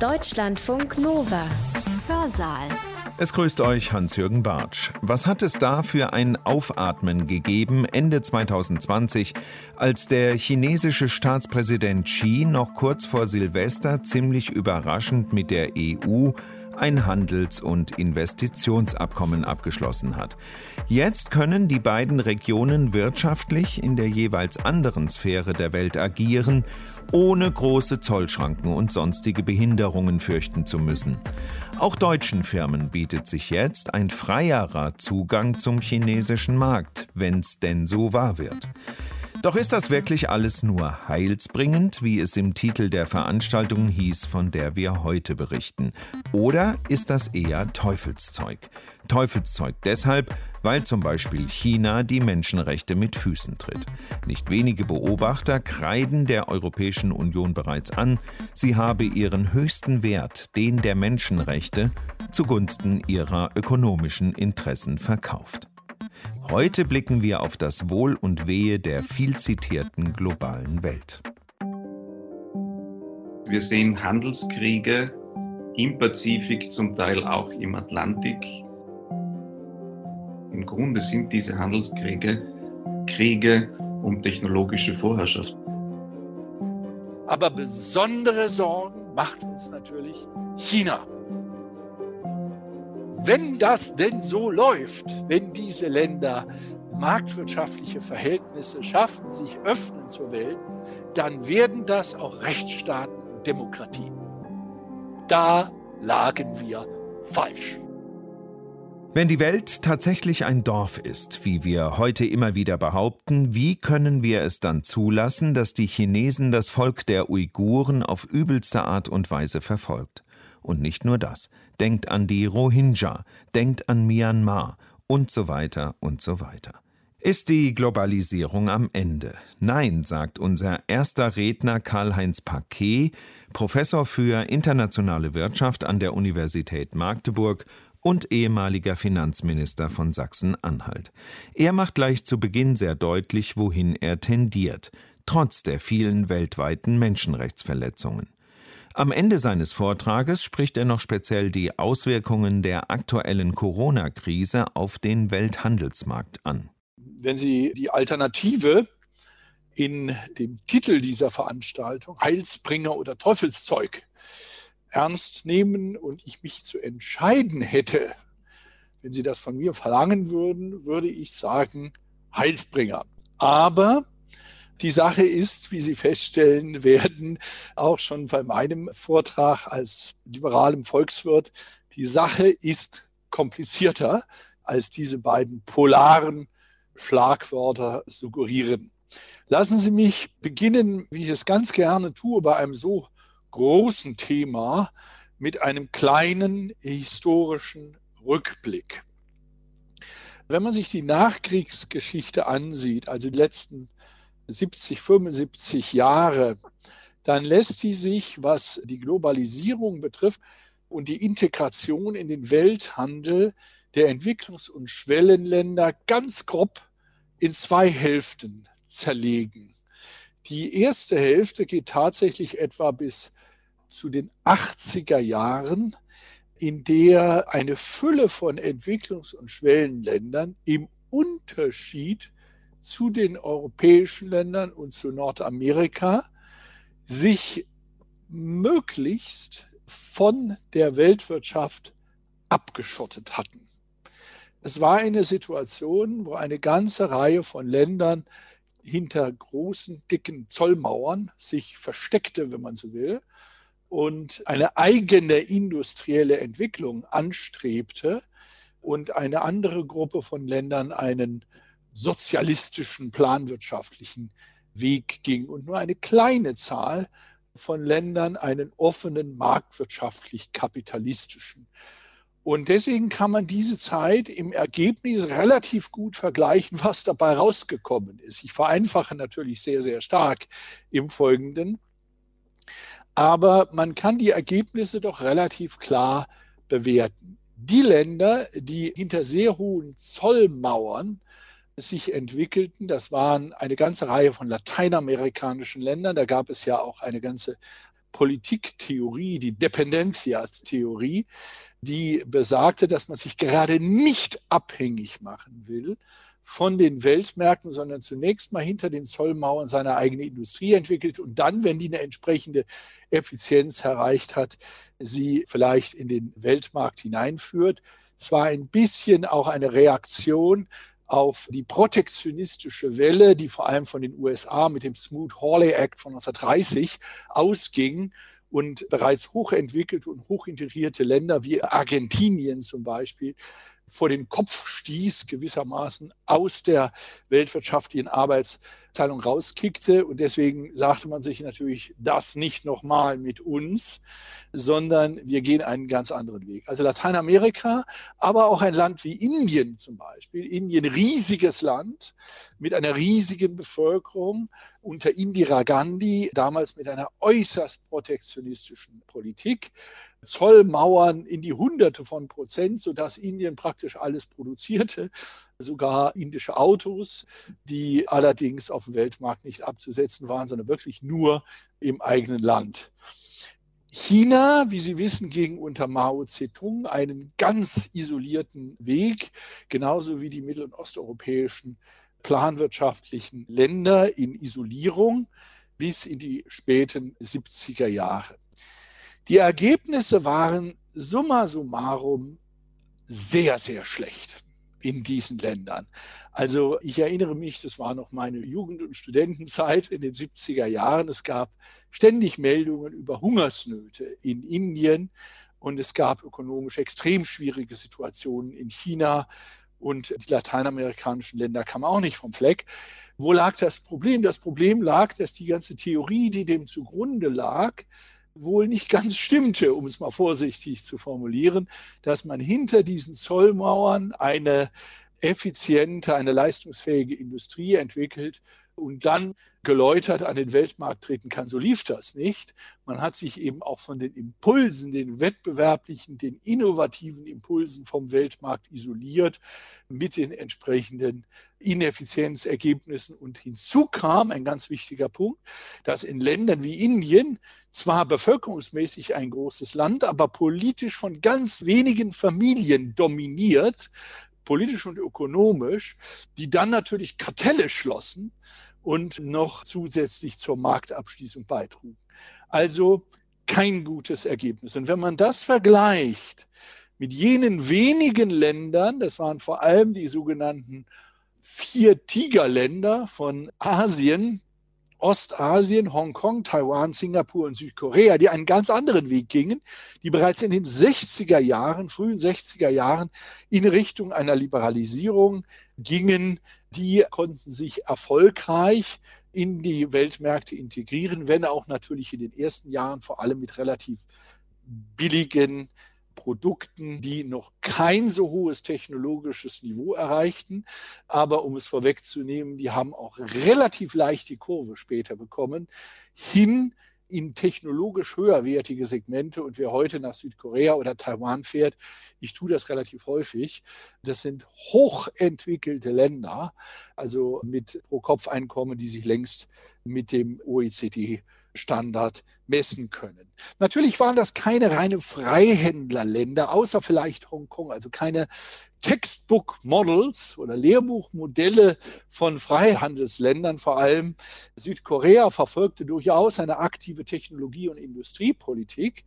Deutschlandfunk Nova. Hörsaal. Es grüßt euch Hans-Jürgen Bartsch. Was hat es da für ein Aufatmen gegeben Ende 2020, als der chinesische Staatspräsident Xi noch kurz vor Silvester ziemlich überraschend mit der EU ein Handels- und Investitionsabkommen abgeschlossen hat. Jetzt können die beiden Regionen wirtschaftlich in der jeweils anderen Sphäre der Welt agieren, ohne große Zollschranken und sonstige Behinderungen fürchten zu müssen. Auch deutschen Firmen bietet sich jetzt ein freierer Zugang zum chinesischen Markt, wenn's denn so wahr wird. Doch ist das wirklich alles nur heilsbringend, wie es im Titel der Veranstaltung hieß, von der wir heute berichten? Oder ist das eher Teufelszeug? Teufelszeug deshalb, weil zum Beispiel China die Menschenrechte mit Füßen tritt. Nicht wenige Beobachter kreiden der Europäischen Union bereits an, sie habe ihren höchsten Wert, den der Menschenrechte, zugunsten ihrer ökonomischen Interessen verkauft. Heute blicken wir auf das Wohl und Wehe der viel zitierten globalen Welt. Wir sehen Handelskriege im Pazifik, zum Teil auch im Atlantik. Im Grunde sind diese Handelskriege Kriege um technologische Vorherrschaft. Aber besondere Sorgen macht uns natürlich China. Wenn das denn so läuft, wenn diese Länder marktwirtschaftliche Verhältnisse schaffen, sich öffnen zur Welt, dann werden das auch Rechtsstaaten und Demokratien. Da lagen wir falsch. Wenn die Welt tatsächlich ein Dorf ist, wie wir heute immer wieder behaupten, wie können wir es dann zulassen, dass die Chinesen das Volk der Uiguren auf übelste Art und Weise verfolgt? Und nicht nur das. Denkt an die Rohingya, denkt an Myanmar und so weiter und so weiter. Ist die Globalisierung am Ende? Nein, sagt unser erster Redner Karl-Heinz Paquet, Professor für internationale Wirtschaft an der Universität Magdeburg und ehemaliger Finanzminister von Sachsen-Anhalt. Er macht gleich zu Beginn sehr deutlich, wohin er tendiert, trotz der vielen weltweiten Menschenrechtsverletzungen. Am Ende seines Vortrages spricht er noch speziell die Auswirkungen der aktuellen Corona-Krise auf den Welthandelsmarkt an. Wenn Sie die Alternative in dem Titel dieser Veranstaltung Heilsbringer oder Teufelszeug ernst nehmen und ich mich zu entscheiden hätte, wenn Sie das von mir verlangen würden, würde ich sagen Heilsbringer. Aber die Sache ist, wie Sie feststellen werden, auch schon bei meinem Vortrag als liberalem Volkswirt, die Sache ist komplizierter, als diese beiden polaren Schlagwörter suggerieren. Lassen Sie mich beginnen, wie ich es ganz gerne tue, bei einem so großen Thema mit einem kleinen historischen Rückblick. Wenn man sich die Nachkriegsgeschichte ansieht, also die letzten 70, 75 Jahre, dann lässt sie sich, was die Globalisierung betrifft und die Integration in den Welthandel der Entwicklungs- und Schwellenländer ganz grob in zwei Hälften zerlegen. Die erste Hälfte geht tatsächlich etwa bis zu den 80er Jahren, in der eine Fülle von Entwicklungs- und Schwellenländern im Unterschied zu den europäischen Ländern und zu Nordamerika sich möglichst von der Weltwirtschaft abgeschottet hatten. Es war eine Situation, wo eine ganze Reihe von Ländern hinter großen, dicken Zollmauern sich versteckte, wenn man so will, und eine eigene industrielle Entwicklung anstrebte und eine andere Gruppe von Ländern einen sozialistischen, planwirtschaftlichen Weg ging und nur eine kleine Zahl von Ländern einen offenen, marktwirtschaftlich kapitalistischen. Und deswegen kann man diese Zeit im Ergebnis relativ gut vergleichen, was dabei rausgekommen ist. Ich vereinfache natürlich sehr, sehr stark im Folgenden. Aber man kann die Ergebnisse doch relativ klar bewerten. Die Länder, die hinter sehr hohen Zollmauern sich entwickelten. Das waren eine ganze Reihe von lateinamerikanischen Ländern. Da gab es ja auch eine ganze Politiktheorie, die Dependencia-Theorie, die besagte, dass man sich gerade nicht abhängig machen will von den Weltmärkten, sondern zunächst mal hinter den Zollmauern seine eigene Industrie entwickelt und dann, wenn die eine entsprechende Effizienz erreicht hat, sie vielleicht in den Weltmarkt hineinführt. Es war ein bisschen auch eine Reaktion auf die protektionistische Welle, die vor allem von den USA mit dem Smoot-Hawley Act von 1930 ausging und bereits hochentwickelte und hochintegrierte Länder wie Argentinien zum Beispiel vor den Kopf stieß, gewissermaßen aus der weltwirtschaftlichen Arbeitsteilung rauskickte. Und deswegen sagte man sich natürlich, das nicht nochmal mit uns, sondern wir gehen einen ganz anderen Weg. Also Lateinamerika, aber auch ein Land wie Indien zum Beispiel. Indien, riesiges Land mit einer riesigen Bevölkerung unter Indira Gandhi, damals mit einer äußerst protektionistischen Politik. Zollmauern in die Hunderte von Prozent, sodass Indien praktisch alles produzierte, sogar indische Autos, die allerdings auf dem Weltmarkt nicht abzusetzen waren, sondern wirklich nur im eigenen Land. China, wie Sie wissen, ging unter Mao Zedong einen ganz isolierten Weg, genauso wie die mittel- und osteuropäischen planwirtschaftlichen Länder in Isolierung bis in die späten 70er Jahre. Die Ergebnisse waren summa summarum sehr, sehr schlecht in diesen Ländern. Also ich erinnere mich, das war noch meine Jugend- und Studentenzeit in den 70er Jahren. Es gab ständig Meldungen über Hungersnöte in Indien und es gab ökonomisch extrem schwierige Situationen in China und die lateinamerikanischen Länder kamen auch nicht vom Fleck. Wo lag das Problem? Das Problem lag, dass die ganze Theorie, die dem zugrunde lag, wohl nicht ganz stimmte, um es mal vorsichtig zu formulieren, dass man hinter diesen Zollmauern eine effiziente, eine leistungsfähige Industrie entwickelt und dann geläutert an den Weltmarkt treten kann. So lief das nicht. Man hat sich eben auch von den Impulsen, den wettbewerblichen, den innovativen Impulsen vom Weltmarkt isoliert mit den entsprechenden Ineffizienzergebnissen. Und hinzu kam ein ganz wichtiger Punkt, dass in Ländern wie Indien zwar bevölkerungsmäßig ein großes Land, aber politisch von ganz wenigen Familien dominiert, politisch und ökonomisch, die dann natürlich Kartelle schlossen und noch zusätzlich zur Marktabschließung beitrugen. Also kein gutes Ergebnis. Und wenn man das vergleicht mit jenen wenigen Ländern, das waren vor allem die sogenannten vier Tigerländer von Asien, Ostasien, Hongkong, Taiwan, Singapur und Südkorea, die einen ganz anderen Weg gingen, die bereits in den 60er Jahren, frühen 60er Jahren in Richtung einer Liberalisierung gingen, die konnten sich erfolgreich in die Weltmärkte integrieren, wenn auch natürlich in den ersten Jahren vor allem mit relativ billigen Produkten, die noch kein so hohes technologisches Niveau erreichten. Aber um es vorwegzunehmen, die haben auch relativ leicht die Kurve später bekommen, hin in technologisch höherwertige Segmente. Und wer heute nach Südkorea oder Taiwan fährt, ich tue das relativ häufig, das sind hochentwickelte Länder, also mit Pro-Kopf-Einkommen, die sich längst mit dem OECD Standard messen können. Natürlich waren das keine reine Freihändlerländer, außer vielleicht Hongkong, also keine Textbook Models oder Lehrbuchmodelle von Freihandelsländern. Vor allem Südkorea verfolgte durchaus eine aktive Technologie- und Industriepolitik,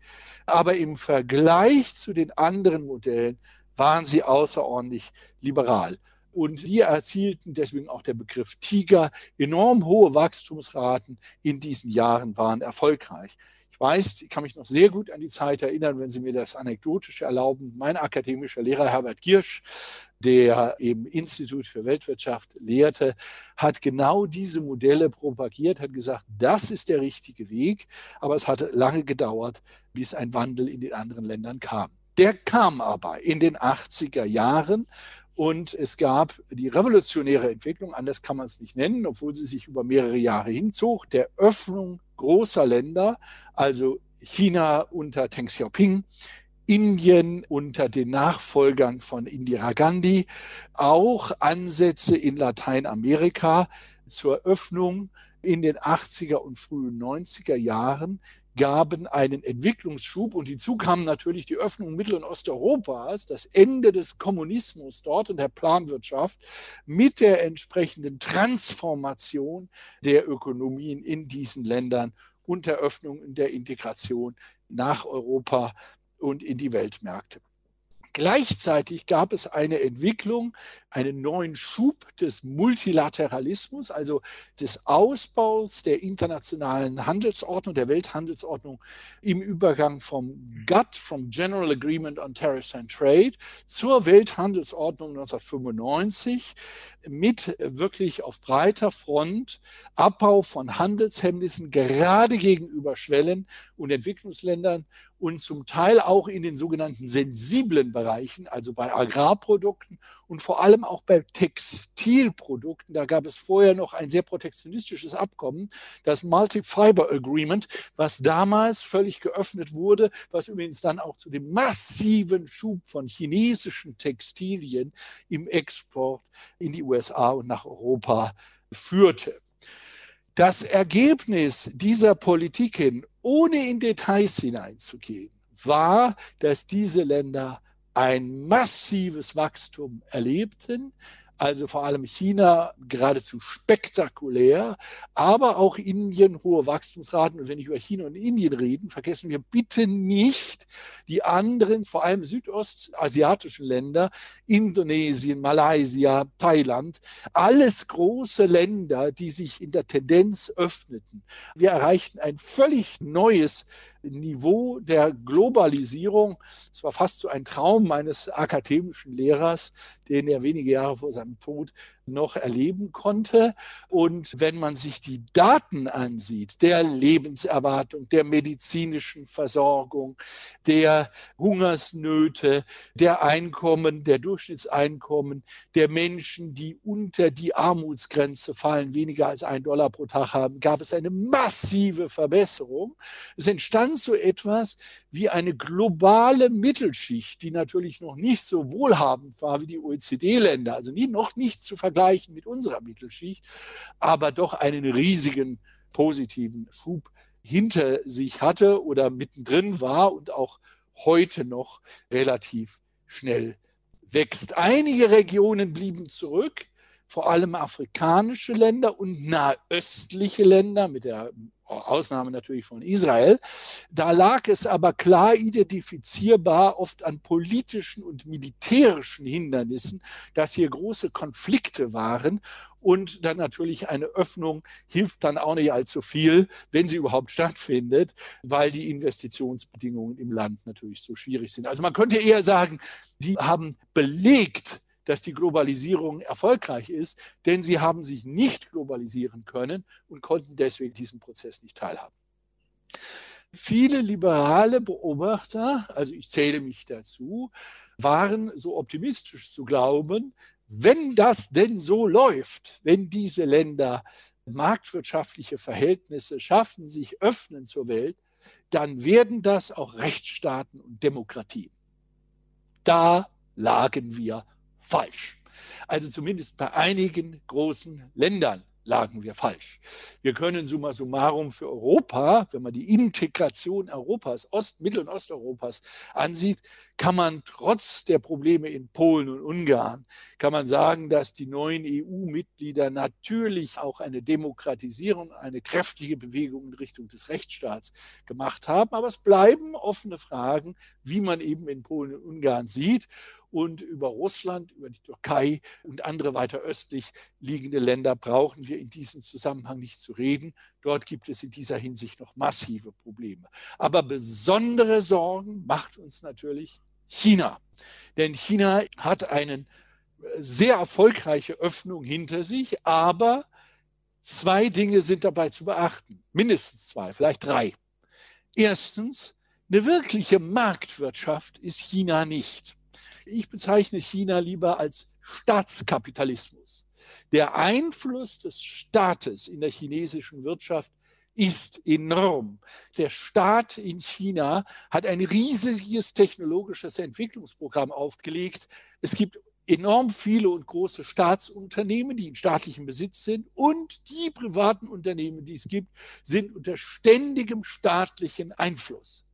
aber im Vergleich zu den anderen Modellen waren sie außerordentlich liberal. Und die erzielten, deswegen auch der Begriff Tiger, enorm hohe Wachstumsraten in diesen Jahren waren erfolgreich. Ich weiß, ich kann mich noch sehr gut an die Zeit erinnern, wenn Sie mir das anekdotisch erlauben. Mein akademischer Lehrer Herbert Giersch, der im Institut für Weltwirtschaft lehrte, hat genau diese Modelle propagiert, hat gesagt, das ist der richtige Weg. Aber es hatte lange gedauert, bis ein Wandel in den anderen Ländern kam. Der kam aber in den 80er Jahren und es gab die revolutionäre Entwicklung, anders kann man es nicht nennen, obwohl sie sich über mehrere Jahre hinzog, der Öffnung großer Länder, also China unter Deng Xiaoping, Indien unter den Nachfolgern von Indira Gandhi, auch Ansätze in Lateinamerika zur Öffnung in den 80er und frühen 90er Jahren, gaben einen Entwicklungsschub und hinzu kam natürlich die Öffnung Mittel- und Osteuropas, das Ende des Kommunismus dort und der Planwirtschaft mit der entsprechenden Transformation der Ökonomien in diesen Ländern und der Öffnung der Integration nach Europa und in die Weltmärkte. Gleichzeitig gab es eine Entwicklung, einen neuen Schub des Multilateralismus, also des Ausbaus der internationalen Handelsordnung, der Welthandelsordnung im Übergang vom GATT, vom General Agreement on Tariffs and Trade, zur Welthandelsordnung 1995 mit wirklich auf breiter Front Abbau von Handelshemmnissen gerade gegenüber Schwellen- und Entwicklungsländern und zum Teil auch in den sogenannten sensiblen Bereichen, also bei Agrarprodukten und vor allem auch bei Textilprodukten. Da gab es vorher noch ein sehr protektionistisches Abkommen, das Multi-Fiber Agreement, was damals völlig geöffnet wurde, was übrigens dann auch zu dem massiven Schub von chinesischen Textilien im Export in die USA und nach Europa führte. Das Ergebnis dieser Politiken, ohne in Details hineinzugehen, war, dass diese Länder ein massives Wachstum erlebten, also vor allem China geradezu spektakulär, aber auch Indien hohe Wachstumsraten. Und wenn ich über China und Indien rede, vergessen wir bitte nicht die anderen, vor allem südostasiatischen Länder, Indonesien, Malaysia, Thailand, alles große Länder, die sich in der Tendenz öffneten. Wir erreichten ein völlig neues Niveau der Globalisierung. Es war fast so ein Traum meines akademischen Lehrers, den er wenige Jahre vor seinem Tod noch erleben konnte. Und wenn man sich die Daten ansieht, der Lebenserwartung, der medizinischen Versorgung, der Hungersnöte, der Einkommen, der Durchschnittseinkommen der Menschen, die unter die Armutsgrenze fallen, weniger als ein Dollar pro Tag haben, gab es eine massive Verbesserung. Es entstand so etwas wie eine globale Mittelschicht, die natürlich noch nicht so wohlhabend war wie die OECD-Länder, also nie, noch nicht zu vergleichen vergleichen mit unserer Mittelschicht, aber doch einen riesigen positiven Schub hinter sich hatte oder mittendrin war und auch heute noch relativ schnell wächst. Einige Regionen blieben zurück, vor allem afrikanische Länder und nahöstliche Länder mit der Ausnahme natürlich von Israel. Da lag es aber klar identifizierbar oft an politischen und militärischen Hindernissen, dass hier große Konflikte waren und dann natürlich eine Öffnung hilft dann auch nicht allzu viel, wenn sie überhaupt stattfindet, weil die Investitionsbedingungen im Land natürlich so schwierig sind. Also man könnte eher sagen, die haben belegt, dass die Globalisierung erfolgreich ist, denn sie haben sich nicht globalisieren können und konnten deswegen diesen Prozess nicht teilhaben. Viele liberale Beobachter, also ich zähle mich dazu, waren so optimistisch zu glauben, wenn das denn so läuft, wenn diese Länder marktwirtschaftliche Verhältnisse schaffen, sich öffnen zur Welt, dann werden das auch Rechtsstaaten und Demokratien. Da lagen wir falsch. Also zumindest bei einigen großen Ländern lagen wir falsch. Wir können summa summarum für Europa, wenn man die Integration Europas, Ost-, Mittel- und Osteuropas ansieht, kann man trotz der Probleme in Polen und Ungarn, kann man sagen, dass die neuen EU-Mitglieder natürlich auch eine Demokratisierung, eine kräftige Bewegung in Richtung des Rechtsstaats gemacht haben. Aber es bleiben offene Fragen, wie man eben in Polen und Ungarn sieht und über Russland, über die Türkei und andere weiter östlich liegende Länder brauchen wir in diesem Zusammenhang nicht zu reden. Dort gibt es in dieser Hinsicht noch massive Probleme. Aber besondere Sorgen macht uns natürlich China. Denn China hat eine sehr erfolgreiche Öffnung hinter sich, aber zwei Dinge sind dabei zu beachten. Mindestens zwei, vielleicht drei. Erstens, eine wirkliche Marktwirtschaft ist China nicht. Ich bezeichne China lieber als Staatskapitalismus. Der Einfluss des Staates in der chinesischen Wirtschaft ist enorm. Der Staat in China hat ein riesiges technologisches Entwicklungsprogramm aufgelegt. Es gibt enorm viele und große Staatsunternehmen, die in staatlichem Besitz sind und die privaten Unternehmen, die es gibt, sind unter ständigem staatlichen Einfluss.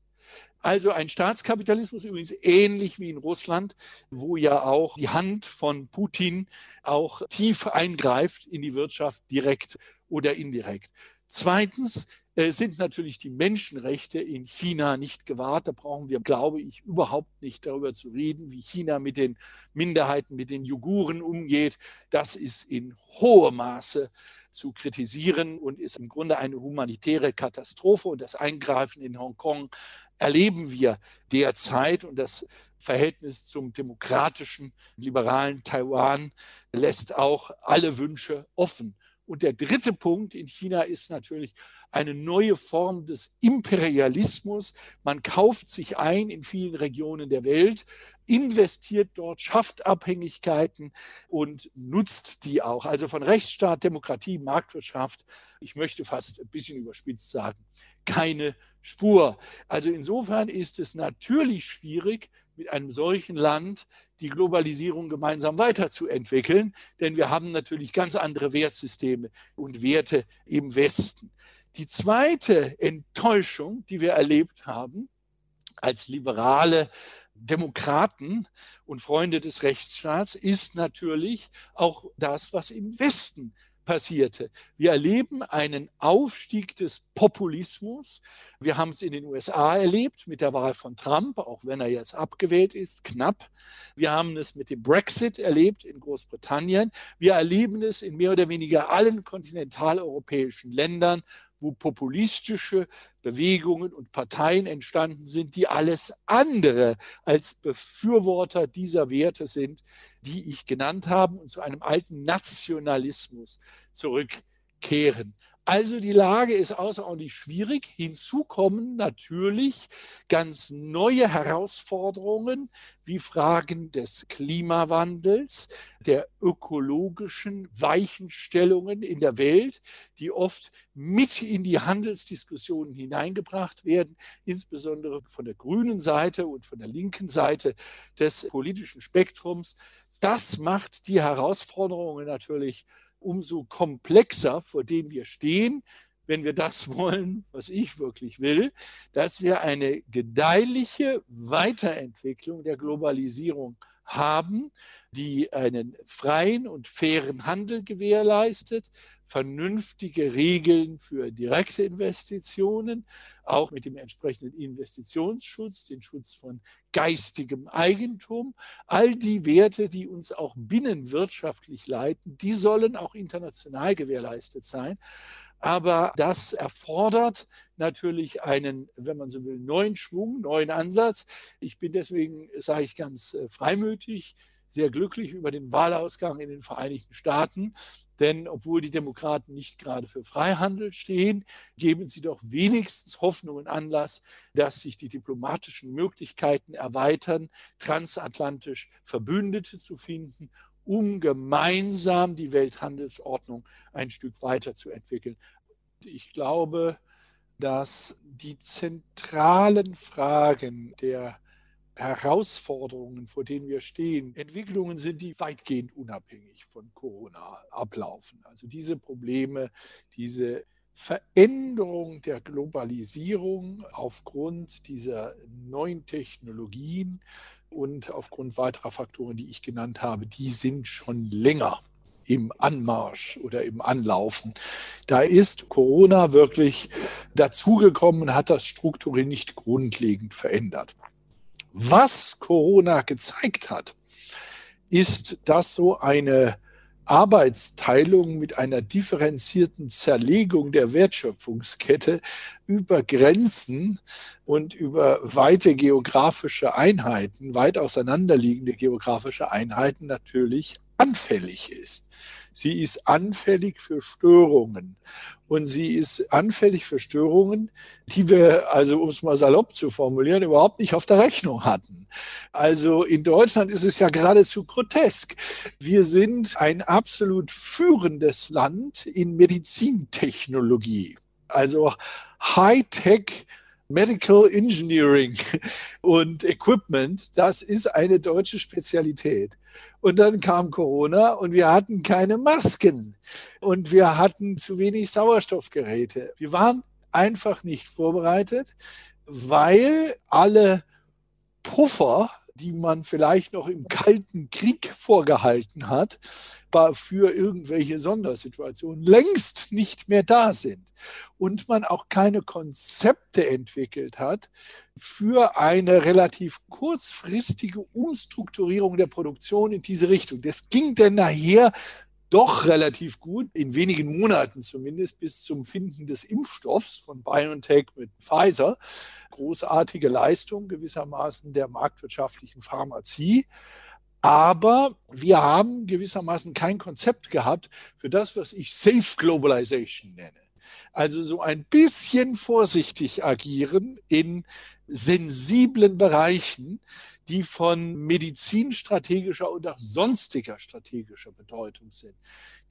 Also ein Staatskapitalismus übrigens ähnlich wie in Russland, wo ja auch die Hand von Putin auch tief eingreift in die Wirtschaft direkt oder indirekt. Zweitens äh, sind natürlich die Menschenrechte in China nicht gewahrt. Da brauchen wir, glaube ich, überhaupt nicht darüber zu reden, wie China mit den Minderheiten, mit den Juguren umgeht. Das ist in hohem Maße zu kritisieren und ist im Grunde eine humanitäre Katastrophe. Und das Eingreifen in Hongkong erleben wir derzeit. Und das Verhältnis zum demokratischen, liberalen Taiwan lässt auch alle Wünsche offen. Und der dritte Punkt in China ist natürlich eine neue Form des Imperialismus. Man kauft sich ein in vielen Regionen der Welt, investiert dort, schafft Abhängigkeiten und nutzt die auch. Also von Rechtsstaat, Demokratie, Marktwirtschaft, ich möchte fast ein bisschen überspitzt sagen, keine Spur. Also insofern ist es natürlich schwierig, mit einem solchen Land die Globalisierung gemeinsam weiterzuentwickeln, denn wir haben natürlich ganz andere Wertsysteme und Werte im Westen. Die zweite Enttäuschung, die wir erlebt haben als liberale Demokraten und Freunde des Rechtsstaats, ist natürlich auch das, was im Westen passierte. Wir erleben einen Aufstieg des Populismus. Wir haben es in den USA erlebt mit der Wahl von Trump, auch wenn er jetzt abgewählt ist, knapp. Wir haben es mit dem Brexit erlebt in Großbritannien. Wir erleben es in mehr oder weniger allen kontinentaleuropäischen Ländern, wo populistische Bewegungen und Parteien entstanden sind, die alles andere als Befürworter dieser Werte sind, die ich genannt habe und zu einem alten Nationalismus zurückkehren. Also die Lage ist außerordentlich schwierig. Hinzu kommen natürlich ganz neue Herausforderungen wie Fragen des Klimawandels, der ökologischen Weichenstellungen in der Welt, die oft mit in die Handelsdiskussionen hineingebracht werden, insbesondere von der grünen Seite und von der linken Seite des politischen Spektrums. Das macht die Herausforderungen natürlich umso komplexer, vor denen wir stehen, wenn wir das wollen, was ich wirklich will, dass wir eine gedeihliche Weiterentwicklung der Globalisierung haben, die einen freien und fairen Handel gewährleistet, vernünftige Regeln für direkte Investitionen, auch mit dem entsprechenden Investitionsschutz, den Schutz von geistigem Eigentum. All die Werte, die uns auch binnenwirtschaftlich leiten, die sollen auch international gewährleistet sein. Aber das erfordert natürlich einen, wenn man so will, neuen Schwung, neuen Ansatz. Ich bin deswegen, sage ich ganz äh, freimütig, sehr glücklich über den Wahlausgang in den Vereinigten Staaten. Denn obwohl die Demokraten nicht gerade für Freihandel stehen, geben sie doch wenigstens Hoffnung und Anlass, dass sich die diplomatischen Möglichkeiten erweitern, transatlantisch Verbündete zu finden um gemeinsam die Welthandelsordnung ein Stück weiterzuentwickeln. Ich glaube, dass die zentralen Fragen der Herausforderungen, vor denen wir stehen, Entwicklungen sind, die weitgehend unabhängig von Corona ablaufen. Also diese Probleme, diese Veränderung der Globalisierung aufgrund dieser neuen Technologien und aufgrund weiterer Faktoren, die ich genannt habe, die sind schon länger im Anmarsch oder im Anlaufen. Da ist Corona wirklich dazugekommen und hat das strukturell nicht grundlegend verändert. Was Corona gezeigt hat, ist, dass so eine Arbeitsteilung mit einer differenzierten Zerlegung der Wertschöpfungskette über Grenzen und über weite geografische Einheiten, weit auseinanderliegende geografische Einheiten natürlich anfällig ist. Sie ist anfällig für Störungen. Und sie ist anfällig für Störungen, die wir, also um es mal salopp zu formulieren, überhaupt nicht auf der Rechnung hatten. Also in Deutschland ist es ja geradezu grotesk. Wir sind ein absolut führendes Land in Medizintechnologie. Also Hightech Medical Engineering und Equipment, das ist eine deutsche Spezialität. Und dann kam Corona und wir hatten keine Masken und wir hatten zu wenig Sauerstoffgeräte. Wir waren einfach nicht vorbereitet, weil alle Puffer die man vielleicht noch im Kalten Krieg vorgehalten hat, für irgendwelche Sondersituationen längst nicht mehr da sind. Und man auch keine Konzepte entwickelt hat für eine relativ kurzfristige Umstrukturierung der Produktion in diese Richtung. Das ging denn nachher doch relativ gut, in wenigen Monaten zumindest, bis zum Finden des Impfstoffs von BioNTech mit Pfizer. Großartige Leistung gewissermaßen der marktwirtschaftlichen Pharmazie. Aber wir haben gewissermaßen kein Konzept gehabt für das, was ich Safe Globalization nenne. Also so ein bisschen vorsichtig agieren in sensiblen Bereichen, die von medizinstrategischer und auch sonstiger strategischer Bedeutung sind.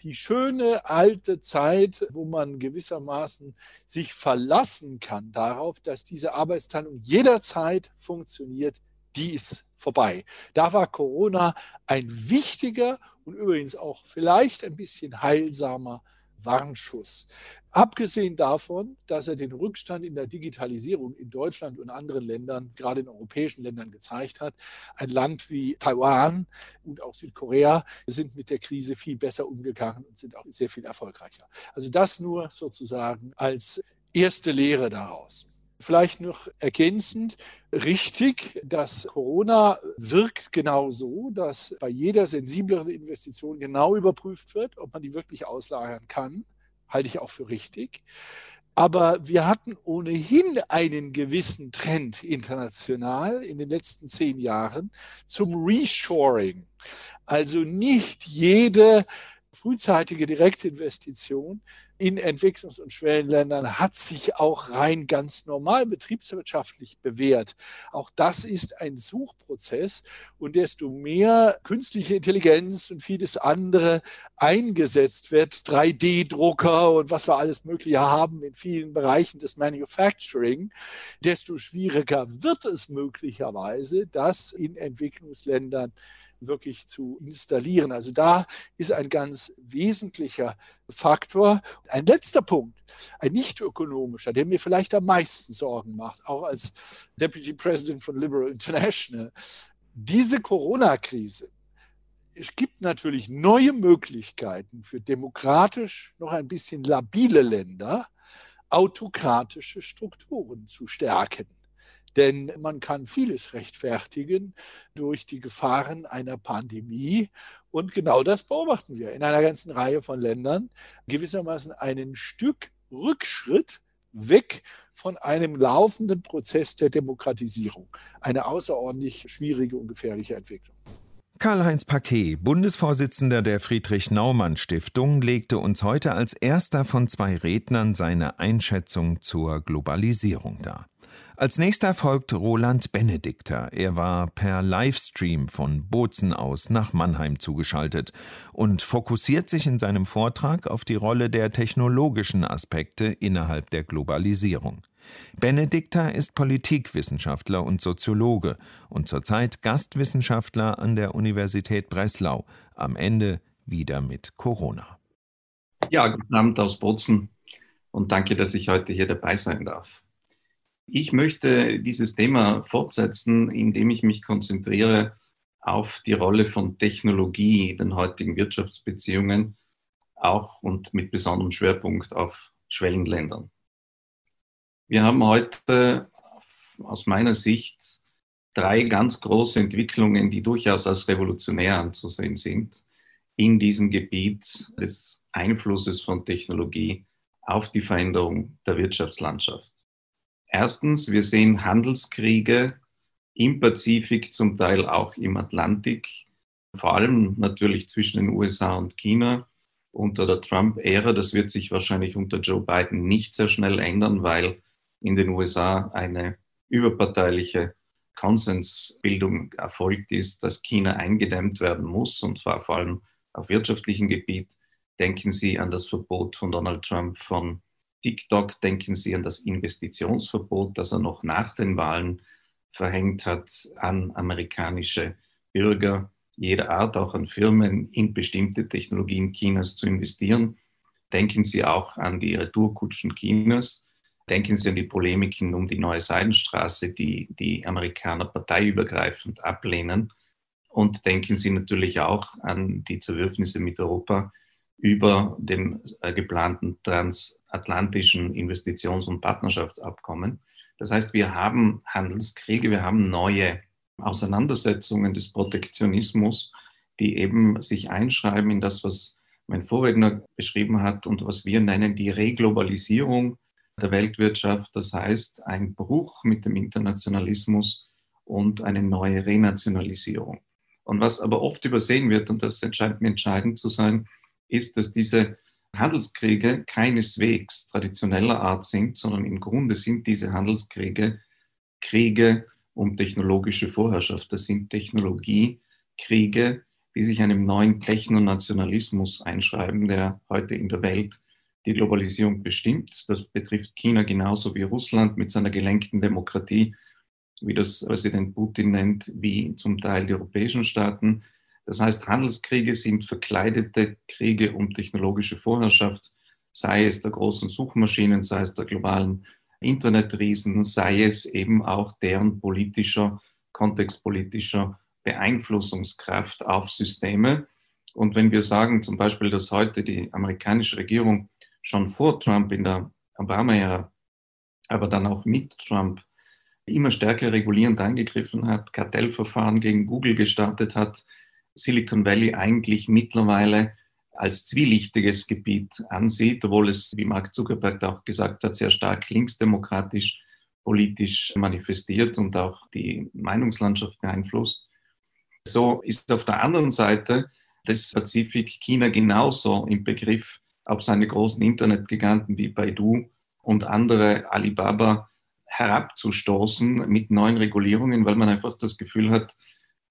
Die schöne alte Zeit, wo man gewissermaßen sich verlassen kann darauf, dass diese Arbeitsteilung jederzeit funktioniert, die ist vorbei. Da war Corona ein wichtiger und übrigens auch vielleicht ein bisschen heilsamer Warnschuss. Abgesehen davon, dass er den Rückstand in der Digitalisierung in Deutschland und anderen Ländern, gerade in europäischen Ländern, gezeigt hat. Ein Land wie Taiwan und auch Südkorea sind mit der Krise viel besser umgegangen und sind auch sehr viel erfolgreicher. Also das nur sozusagen als erste Lehre daraus. Vielleicht noch ergänzend, richtig, dass Corona wirkt genau so, dass bei jeder sensibleren Investition genau überprüft wird, ob man die wirklich auslagern kann halte ich auch für richtig. Aber wir hatten ohnehin einen gewissen Trend international in den letzten zehn Jahren zum Reshoring. Also nicht jede frühzeitige Direktinvestition in Entwicklungs- und Schwellenländern hat sich auch rein ganz normal betriebswirtschaftlich bewährt. Auch das ist ein Suchprozess und desto mehr künstliche Intelligenz und vieles andere eingesetzt wird, 3D-Drucker und was wir alles Mögliche haben in vielen Bereichen des Manufacturing, desto schwieriger wird es möglicherweise, dass in Entwicklungsländern wirklich zu installieren. Also da ist ein ganz wesentlicher Faktor. Ein letzter Punkt, ein nicht ökonomischer, der mir vielleicht am meisten Sorgen macht, auch als Deputy President von Liberal International. Diese Corona-Krise es gibt natürlich neue Möglichkeiten für demokratisch noch ein bisschen labile Länder, autokratische Strukturen zu stärken. Denn man kann vieles rechtfertigen durch die Gefahren einer Pandemie. Und genau das beobachten wir in einer ganzen Reihe von Ländern. Gewissermaßen einen Stück Rückschritt weg von einem laufenden Prozess der Demokratisierung. Eine außerordentlich schwierige und gefährliche Entwicklung. Karl-Heinz Paquet, Bundesvorsitzender der Friedrich-Naumann-Stiftung, legte uns heute als erster von zwei Rednern seine Einschätzung zur Globalisierung dar. Als nächster folgt Roland Benedikter. Er war per Livestream von Bozen aus nach Mannheim zugeschaltet und fokussiert sich in seinem Vortrag auf die Rolle der technologischen Aspekte innerhalb der Globalisierung. Benedikter ist Politikwissenschaftler und Soziologe und zurzeit Gastwissenschaftler an der Universität Breslau, am Ende wieder mit Corona. Ja, guten Abend aus Bozen und danke, dass ich heute hier dabei sein darf. Ich möchte dieses Thema fortsetzen, indem ich mich konzentriere auf die Rolle von Technologie in den heutigen Wirtschaftsbeziehungen, auch und mit besonderem Schwerpunkt auf Schwellenländern. Wir haben heute aus meiner Sicht drei ganz große Entwicklungen, die durchaus als revolutionär anzusehen sind in diesem Gebiet des Einflusses von Technologie auf die Veränderung der Wirtschaftslandschaft. Erstens, wir sehen Handelskriege im Pazifik, zum Teil auch im Atlantik, vor allem natürlich zwischen den USA und China unter der Trump-Ära. Das wird sich wahrscheinlich unter Joe Biden nicht sehr schnell ändern, weil in den USA eine überparteiliche Konsensbildung erfolgt ist, dass China eingedämmt werden muss und zwar vor allem auf wirtschaftlichem Gebiet. Denken Sie an das Verbot von Donald Trump von TikTok, denken Sie an das Investitionsverbot, das er noch nach den Wahlen verhängt hat an amerikanische Bürger jeder Art, auch an Firmen, in bestimmte Technologien Chinas zu investieren. Denken Sie auch an die Retourkutschen Chinas. Denken Sie an die Polemiken um die neue Seidenstraße, die die Amerikaner parteiübergreifend ablehnen. Und denken Sie natürlich auch an die Zerwürfnisse mit Europa über dem äh, geplanten transatlantischen Investitions- und Partnerschaftsabkommen. Das heißt, wir haben Handelskriege, wir haben neue Auseinandersetzungen des Protektionismus, die eben sich einschreiben in das, was mein Vorredner beschrieben hat und was wir nennen die Reglobalisierung der Weltwirtschaft. Das heißt, ein Bruch mit dem Internationalismus und eine neue Renationalisierung. Und was aber oft übersehen wird, und das scheint mir entscheidend zu sein, ist, dass diese Handelskriege keineswegs traditioneller Art sind, sondern im Grunde sind diese Handelskriege Kriege um technologische Vorherrschaft. Das sind Technologiekriege, die sich einem neuen Technonationalismus einschreiben, der heute in der Welt die Globalisierung bestimmt. Das betrifft China genauso wie Russland mit seiner gelenkten Demokratie, wie das Präsident Putin nennt, wie zum Teil die europäischen Staaten. Das heißt, Handelskriege sind verkleidete Kriege um technologische Vorherrschaft, sei es der großen Suchmaschinen, sei es der globalen Internetriesen, sei es eben auch deren politischer, kontextpolitischer Beeinflussungskraft auf Systeme. Und wenn wir sagen zum Beispiel, dass heute die amerikanische Regierung schon vor Trump in der Obama-Ära, aber dann auch mit Trump immer stärker regulierend eingegriffen hat, Kartellverfahren gegen Google gestartet hat, Silicon Valley eigentlich mittlerweile als zwielichtiges Gebiet ansieht, obwohl es, wie Mark Zuckerberg auch gesagt hat, sehr stark linksdemokratisch politisch manifestiert und auch die Meinungslandschaft beeinflusst. So ist auf der anderen Seite des Pazifik China genauso im Begriff, auf seine großen Internetgiganten wie Baidu und andere Alibaba herabzustoßen mit neuen Regulierungen, weil man einfach das Gefühl hat,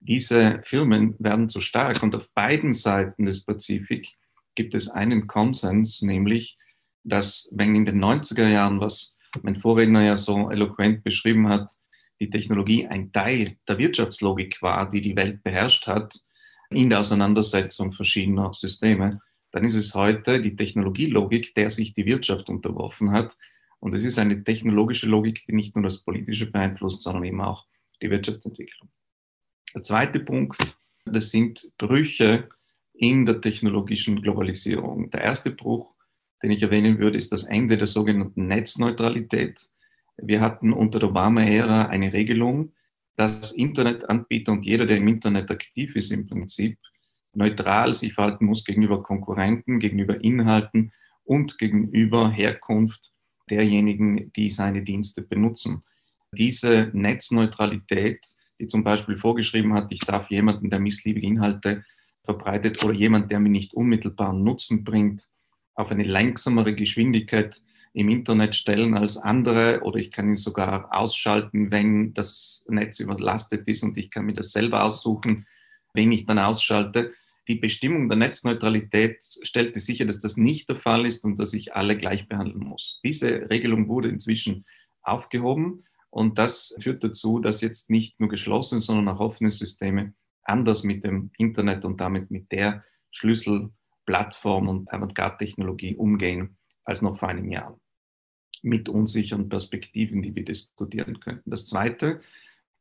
diese Firmen werden zu stark. Und auf beiden Seiten des Pazifik gibt es einen Konsens, nämlich, dass wenn in den 90er Jahren, was mein Vorredner ja so eloquent beschrieben hat, die Technologie ein Teil der Wirtschaftslogik war, die die Welt beherrscht hat, in der Auseinandersetzung verschiedener Systeme, dann ist es heute die Technologielogik, der sich die Wirtschaft unterworfen hat. Und es ist eine technologische Logik, die nicht nur das Politische beeinflusst, sondern eben auch die Wirtschaftsentwicklung. Der zweite Punkt, das sind Brüche in der technologischen Globalisierung. Der erste Bruch, den ich erwähnen würde, ist das Ende der sogenannten Netzneutralität. Wir hatten unter der Obama-Ära eine Regelung, dass Internetanbieter und jeder, der im Internet aktiv ist, im Prinzip neutral sich verhalten muss gegenüber Konkurrenten, gegenüber Inhalten und gegenüber Herkunft derjenigen, die seine Dienste benutzen. Diese Netzneutralität die zum Beispiel vorgeschrieben hat, ich darf jemanden, der missliebige Inhalte verbreitet oder jemand, der mir nicht unmittelbaren Nutzen bringt, auf eine langsamere Geschwindigkeit im Internet stellen als andere oder ich kann ihn sogar ausschalten, wenn das Netz überlastet ist und ich kann mir das selber aussuchen, wen ich dann ausschalte. Die Bestimmung der Netzneutralität stellte sicher, dass das nicht der Fall ist und dass ich alle gleich behandeln muss. Diese Regelung wurde inzwischen aufgehoben und das führt dazu, dass jetzt nicht nur geschlossene, sondern auch offene Systeme anders mit dem Internet und damit mit der Schlüsselplattform und Avantgarde-Technologie umgehen als noch vor einem Jahr. Mit unsicheren Perspektiven, die wir diskutieren könnten. Das zweite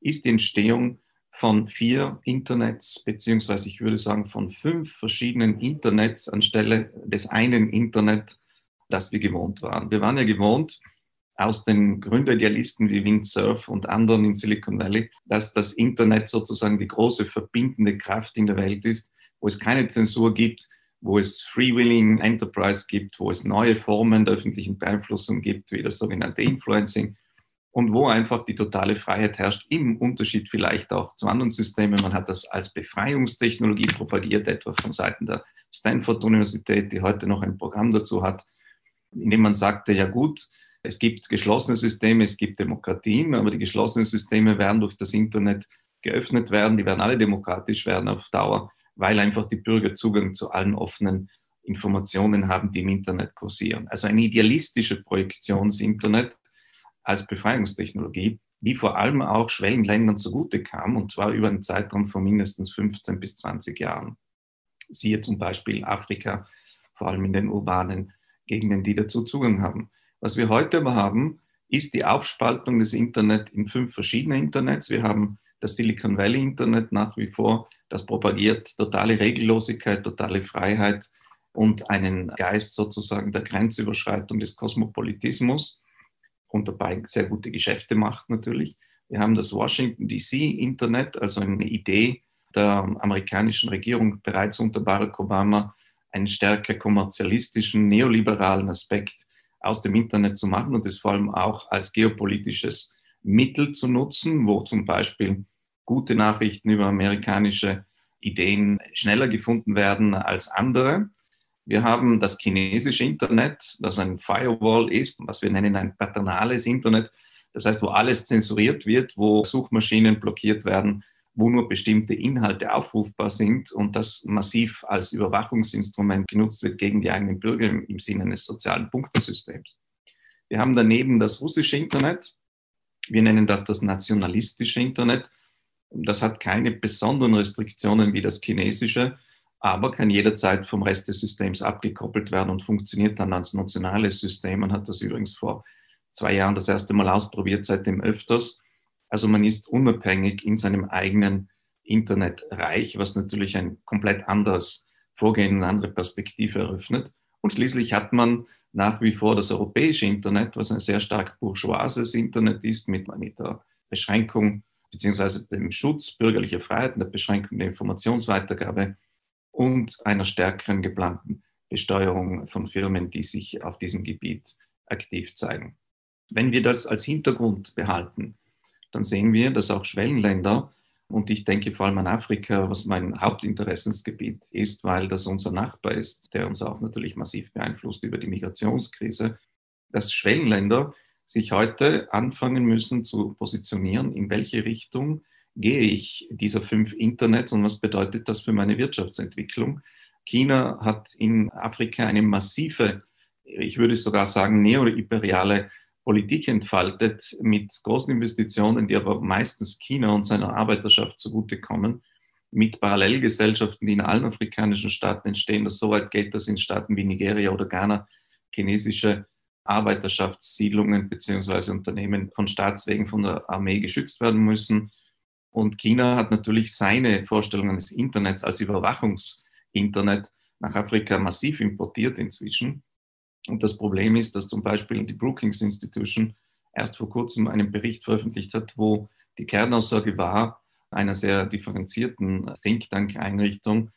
ist die Entstehung von vier Internets, beziehungsweise ich würde sagen von fünf verschiedenen Internets anstelle des einen Internet, das wir gewohnt waren. Wir waren ja gewohnt, aus den Gründeridealisten wie Windsurf und anderen in Silicon Valley, dass das Internet sozusagen die große verbindende Kraft in der Welt ist, wo es keine Zensur gibt, wo es Freewheeling Enterprise gibt, wo es neue Formen der öffentlichen Beeinflussung gibt, wie das sogenannte Influencing und wo einfach die totale Freiheit herrscht, im Unterschied vielleicht auch zu anderen Systemen. Man hat das als Befreiungstechnologie propagiert, etwa von Seiten der Stanford-Universität, die heute noch ein Programm dazu hat, in dem man sagte, ja gut, es gibt geschlossene Systeme, es gibt Demokratien, aber die geschlossenen Systeme werden durch das Internet geöffnet werden. Die werden alle demokratisch werden auf Dauer, weil einfach die Bürger Zugang zu allen offenen Informationen haben, die im Internet kursieren. Also eine idealistische Projektion des Internet als Befreiungstechnologie, die vor allem auch Schwellenländern zugute kam, und zwar über einen Zeitraum von mindestens 15 bis 20 Jahren. Siehe zum Beispiel Afrika, vor allem in den urbanen Gegenden, die dazu Zugang haben. Was wir heute aber haben, ist die Aufspaltung des Internet in fünf verschiedene Internets. Wir haben das Silicon Valley Internet nach wie vor, das propagiert totale Regellosigkeit, totale Freiheit und einen Geist sozusagen der Grenzüberschreitung des Kosmopolitismus und dabei sehr gute Geschäfte macht natürlich. Wir haben das Washington DC Internet, also eine Idee der amerikanischen Regierung bereits unter Barack Obama, einen stärker kommerzialistischen, neoliberalen Aspekt aus dem Internet zu machen und es vor allem auch als geopolitisches Mittel zu nutzen, wo zum Beispiel gute Nachrichten über amerikanische Ideen schneller gefunden werden als andere. Wir haben das chinesische Internet, das ein Firewall ist, was wir nennen ein paternales Internet. Das heißt, wo alles zensuriert wird, wo Suchmaschinen blockiert werden, wo nur bestimmte Inhalte aufrufbar sind und das massiv als Überwachungsinstrument genutzt wird gegen die eigenen Bürger im, Sinne eines sozialen Punktesystems. Wir haben daneben das russische Internet. Wir nennen das das nationalistische Internet. Das hat keine besonderen Restriktionen wie das chinesische, aber kann jederzeit vom Rest des Systems abgekoppelt werden und funktioniert dann als nationales System. Man hat das übrigens vor zwei Jahren das erste Mal ausprobiert, seitdem öfters. Also man ist unabhängig in seinem eigenen Internetreich, was natürlich ein komplett anderes Vorgehen, eine andere Perspektive eröffnet. Und schließlich hat man nach wie vor das europäische Internet, was ein sehr stark bourgeoises Internet ist, mit, mit der Beschränkung bzw. dem Schutz bürgerlicher Freiheiten, der Beschränkung der Informationsweitergabe und einer stärkeren geplanten Besteuerung von Firmen, die sich auf diesem Gebiet aktiv zeigen. Wenn wir das als Hintergrund behalten, dann sehen wir, dass auch Schwellenländer, und ich denke vor allem an Afrika, was mein Hauptinteressensgebiet ist, weil das unser Nachbar ist, der uns auch natürlich massiv beeinflusst über die Migrationskrise, dass Schwellenländer sich heute anfangen müssen zu positionieren, in welche Richtung gehe ich dieser fünf Internets und was bedeutet das für meine Wirtschaftsentwicklung. China hat in Afrika eine massive, ich würde sogar sagen, neoimperiale Politik entfaltet mit großen Investitionen, die aber meistens China und seiner Arbeiterschaft zugutekommen, mit Parallelgesellschaften, die in allen afrikanischen Staaten entstehen, dass so weit geht, dass in Staaten wie Nigeria oder Ghana chinesische Arbeiterschaftssiedlungen bzw. Unternehmen von Staatswegen von der Armee geschützt werden müssen. Und China hat natürlich seine Vorstellungen des Internets als Überwachungsinternet nach Afrika massiv importiert inzwischen. Und das Problem ist, dass zum Beispiel die Brookings Institution erst vor kurzem einen Bericht veröffentlicht hat, wo die Kernaussage war, einer sehr differenzierten Think Tank-Einrichtung,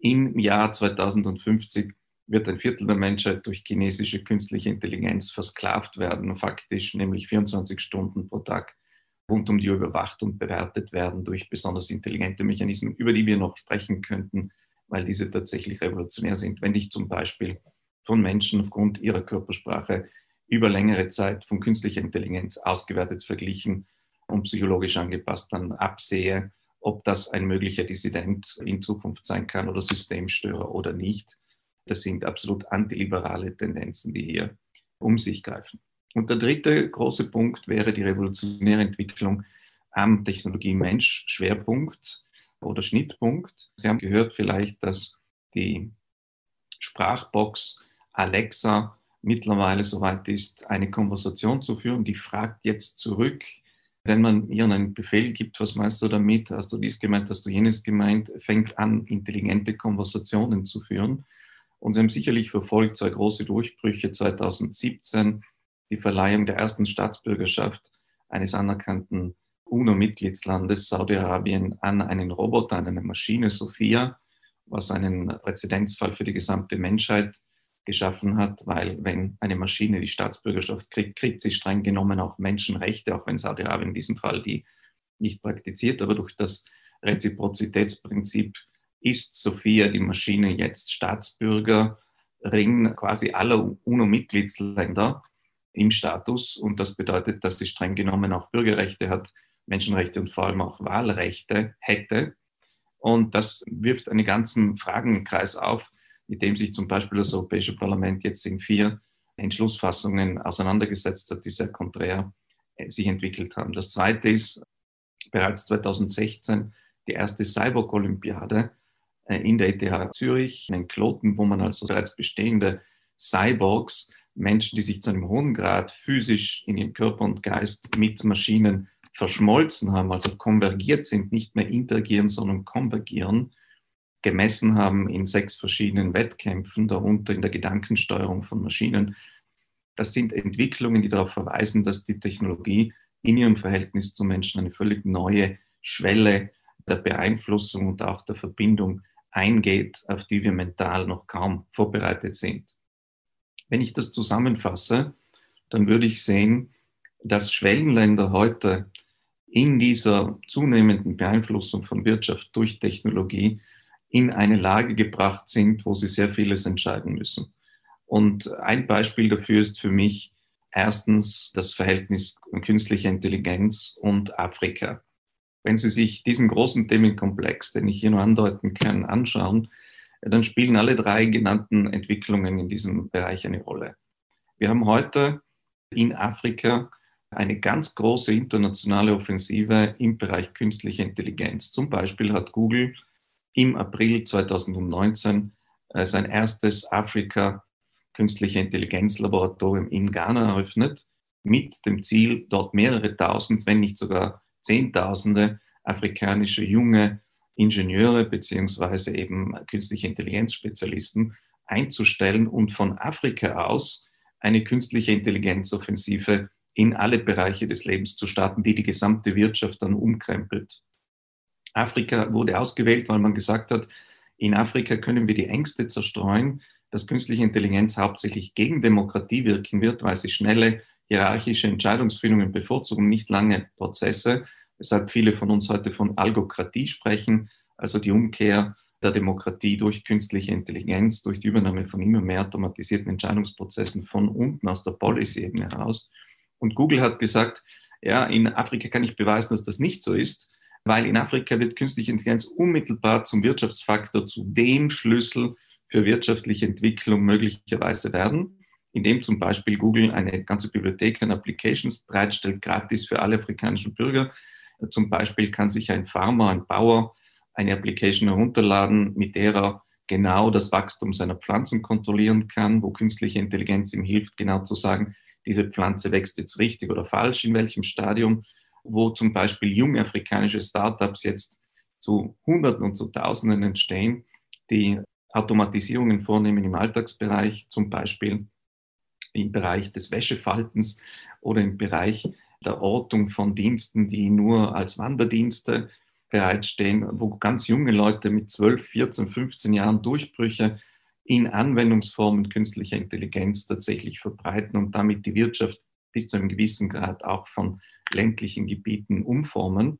im Jahr 2050 wird ein Viertel der Menschheit durch chinesische künstliche Intelligenz versklavt werden, faktisch, nämlich 24 Stunden pro Tag rund um die Uhr überwacht und bewertet werden durch besonders intelligente Mechanismen, über die wir noch sprechen könnten, weil diese tatsächlich revolutionär sind. Wenn ich zum Beispiel von Menschen aufgrund ihrer Körpersprache über längere Zeit von künstlicher Intelligenz ausgewertet, verglichen und psychologisch angepasst dann absehe, ob das ein möglicher Dissident in Zukunft sein kann oder Systemstörer oder nicht. Das sind absolut antiliberale Tendenzen, die hier um sich greifen. Und der dritte große Punkt wäre die revolutionäre Entwicklung am Technologie-Mensch-Schwerpunkt oder Schnittpunkt. Sie haben gehört vielleicht, dass die Sprachbox Alexa mittlerweile soweit ist, eine Konversation zu führen. Die fragt jetzt zurück, wenn man ihr einen Befehl gibt, was meinst du damit? Hast du dies gemeint, hast du jenes gemeint? Fängt an, intelligente Konversationen zu führen. Und sie haben sicherlich verfolgt zwei große Durchbrüche 2017, die Verleihung der ersten Staatsbürgerschaft eines anerkannten UNO-Mitgliedslandes Saudi-Arabien an einen Roboter, an eine Maschine, Sophia, was einen Präzedenzfall für die gesamte Menschheit geschaffen hat, weil wenn eine Maschine die Staatsbürgerschaft kriegt, kriegt sie streng genommen auch Menschenrechte, auch wenn Saudi-Arabien in diesem Fall die nicht praktiziert. Aber durch das Reziprozitätsprinzip ist Sophia, die Maschine, jetzt Staatsbürgerin quasi aller UNO-Mitgliedsländer im Status. Und das bedeutet, dass sie streng genommen auch Bürgerrechte hat, Menschenrechte und vor allem auch Wahlrechte hätte. Und das wirft einen ganzen Fragenkreis auf, mit dem sich zum Beispiel das Europäische Parlament jetzt in vier Entschlussfassungen auseinandergesetzt hat, die sehr konträr äh, sich entwickelt haben. Das zweite ist bereits 2016 die erste Cyborg-Olympiade äh, in der ETH Zürich, in Kloten, wo man also bereits bestehende Cyborgs, Menschen, die sich zu einem hohen Grad physisch in ihrem Körper und Geist mit Maschinen verschmolzen haben, also konvergiert sind, nicht mehr interagieren, sondern konvergieren, gemessen haben in sechs verschiedenen Wettkämpfen, darunter in der Gedankensteuerung von Maschinen. Das sind Entwicklungen, die darauf verweisen, dass die Technologie in ihrem Verhältnis zu Menschen eine völlig neue Schwelle der Beeinflussung und auch der Verbindung eingeht, auf die wir mental noch kaum vorbereitet sind. Wenn ich das zusammenfasse, dann würde ich sehen, dass Schwellenländer heute in dieser zunehmenden Beeinflussung von Wirtschaft durch Technologie in eine Lage gebracht sind, wo sie sehr vieles entscheiden müssen. Und ein Beispiel dafür ist für mich erstens das Verhältnis künstlicher Intelligenz und Afrika. Wenn Sie sich diesen großen Themenkomplex, den ich hier nur andeuten kann, anschauen, dann spielen alle drei genannten Entwicklungen in diesem Bereich eine Rolle. Wir haben heute in Afrika eine ganz große internationale Offensive im Bereich künstlicher Intelligenz. Zum Beispiel hat Google im April 2019 äh, sein erstes Afrika künstliche Intelligenzlaboratorium in Ghana eröffnet, mit dem Ziel, dort mehrere tausend, wenn nicht sogar Zehntausende afrikanische junge Ingenieure beziehungsweise eben künstliche Intelligenzspezialisten einzustellen und von Afrika aus eine künstliche Intelligenzoffensive in alle Bereiche des Lebens zu starten, die die gesamte Wirtschaft dann umkrempelt. Afrika wurde ausgewählt, weil man gesagt hat, in Afrika können wir die Ängste zerstreuen, dass künstliche Intelligenz hauptsächlich gegen Demokratie wirken wird, weil sie schnelle hierarchische Entscheidungsfindungen bevorzugen, nicht lange Prozesse, weshalb viele von uns heute von Algokratie sprechen, also die Umkehr der Demokratie durch künstliche Intelligenz, durch die Übernahme von immer mehr automatisierten Entscheidungsprozessen von unten aus der Policy-Ebene heraus. Und Google hat gesagt, ja, in Afrika kann ich beweisen, dass das nicht so ist, weil in Afrika wird künstliche Intelligenz unmittelbar zum Wirtschaftsfaktor, zu dem Schlüssel für wirtschaftliche Entwicklung möglicherweise werden, indem zum Beispiel Google eine ganze Bibliothek an Applications bereitstellt, gratis für alle afrikanischen Bürger. Zum Beispiel kann sich ein Farmer, ein Bauer eine Application herunterladen, mit der er genau das Wachstum seiner Pflanzen kontrollieren kann, wo künstliche Intelligenz ihm hilft, genau zu sagen, diese Pflanze wächst jetzt richtig oder falsch, in welchem Stadium, wo zum Beispiel junge afrikanische Startups jetzt zu Hunderten und zu Tausenden entstehen, die Automatisierungen vornehmen im Alltagsbereich, zum Beispiel im Bereich des Wäschefaltens oder im Bereich der Ortung von Diensten, die nur als Wanderdienste bereitstehen, wo ganz junge Leute mit 12, 14, 15 Jahren Durchbrüche in Anwendungsformen künstlicher Intelligenz tatsächlich verbreiten und damit die Wirtschaft bis zu einem gewissen Grad auch von ländlichen Gebieten umformen.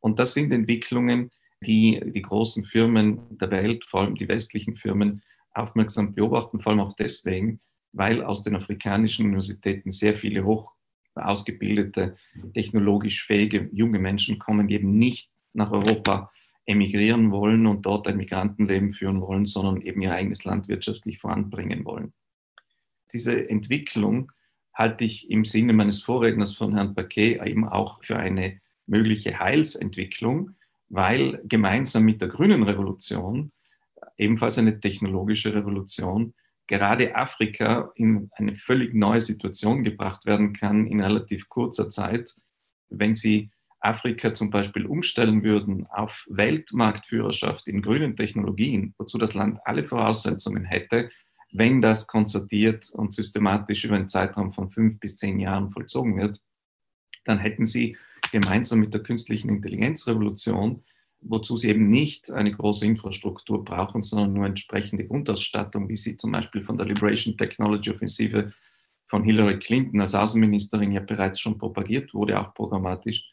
Und das sind Entwicklungen, die die großen Firmen der Welt, vor allem die westlichen Firmen, aufmerksam beobachten, vor allem auch deswegen, weil aus den afrikanischen Universitäten sehr viele hoch ausgebildete, technologisch fähige junge Menschen kommen, die eben nicht nach Europa emigrieren wollen und dort ein Migrantenleben führen wollen, sondern eben ihr eigenes Land wirtschaftlich voranbringen wollen. Diese Entwicklung halte ich im Sinne meines Vorredners von Herrn Paquet eben auch für eine mögliche Heilsentwicklung, weil gemeinsam mit der grünen Revolution, ebenfalls eine technologische Revolution, gerade Afrika in eine völlig neue Situation gebracht werden kann in relativ kurzer Zeit, wenn sie Afrika zum Beispiel umstellen würden auf Weltmarktführerschaft in grünen Technologien, wozu das Land alle Voraussetzungen hätte, wenn das konzertiert und systematisch über einen Zeitraum von fünf bis zehn Jahren vollzogen wird, dann hätten sie gemeinsam mit der künstlichen Intelligenzrevolution, wozu sie eben nicht eine große Infrastruktur brauchen, sondern nur entsprechende Grundausstattung, wie sie zum Beispiel von der Liberation Technology Offensive von Hillary Clinton als Außenministerin ja bereits schon propagiert wurde, auch programmatisch,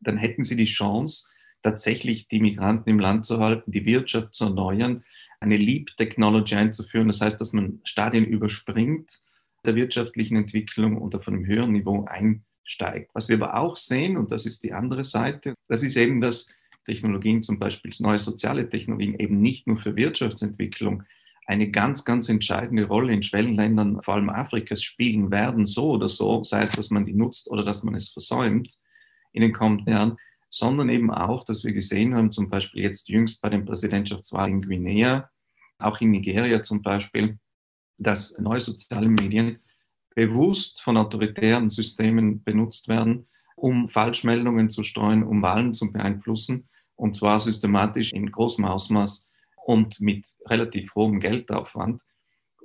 dann hätten sie die Chance, tatsächlich die Migranten im Land zu halten, die Wirtschaft zu erneuern, eine Leap Technology einzuführen. Das heißt, dass man Stadien überspringt der wirtschaftlichen Entwicklung und auf einem höheren Niveau einsteigt. Was wir aber auch sehen, und das ist die andere Seite, das ist eben, dass Technologien, zum Beispiel neue soziale Technologien, eben nicht nur für Wirtschaftsentwicklung eine ganz, ganz entscheidende Rolle in Schwellenländern, vor allem Afrikas, spielen werden, so oder so, sei es, dass man die nutzt oder dass man es versäumt in den kommenden Jahren, sondern eben auch, dass wir gesehen haben, zum Beispiel jetzt jüngst bei den Präsidentschaftswahlen in Guinea, auch in Nigeria zum Beispiel, dass neue soziale Medien bewusst von autoritären Systemen benutzt werden, um Falschmeldungen zu steuern, um Wahlen zu beeinflussen, und zwar systematisch in großem Ausmaß und mit relativ hohem Geldaufwand,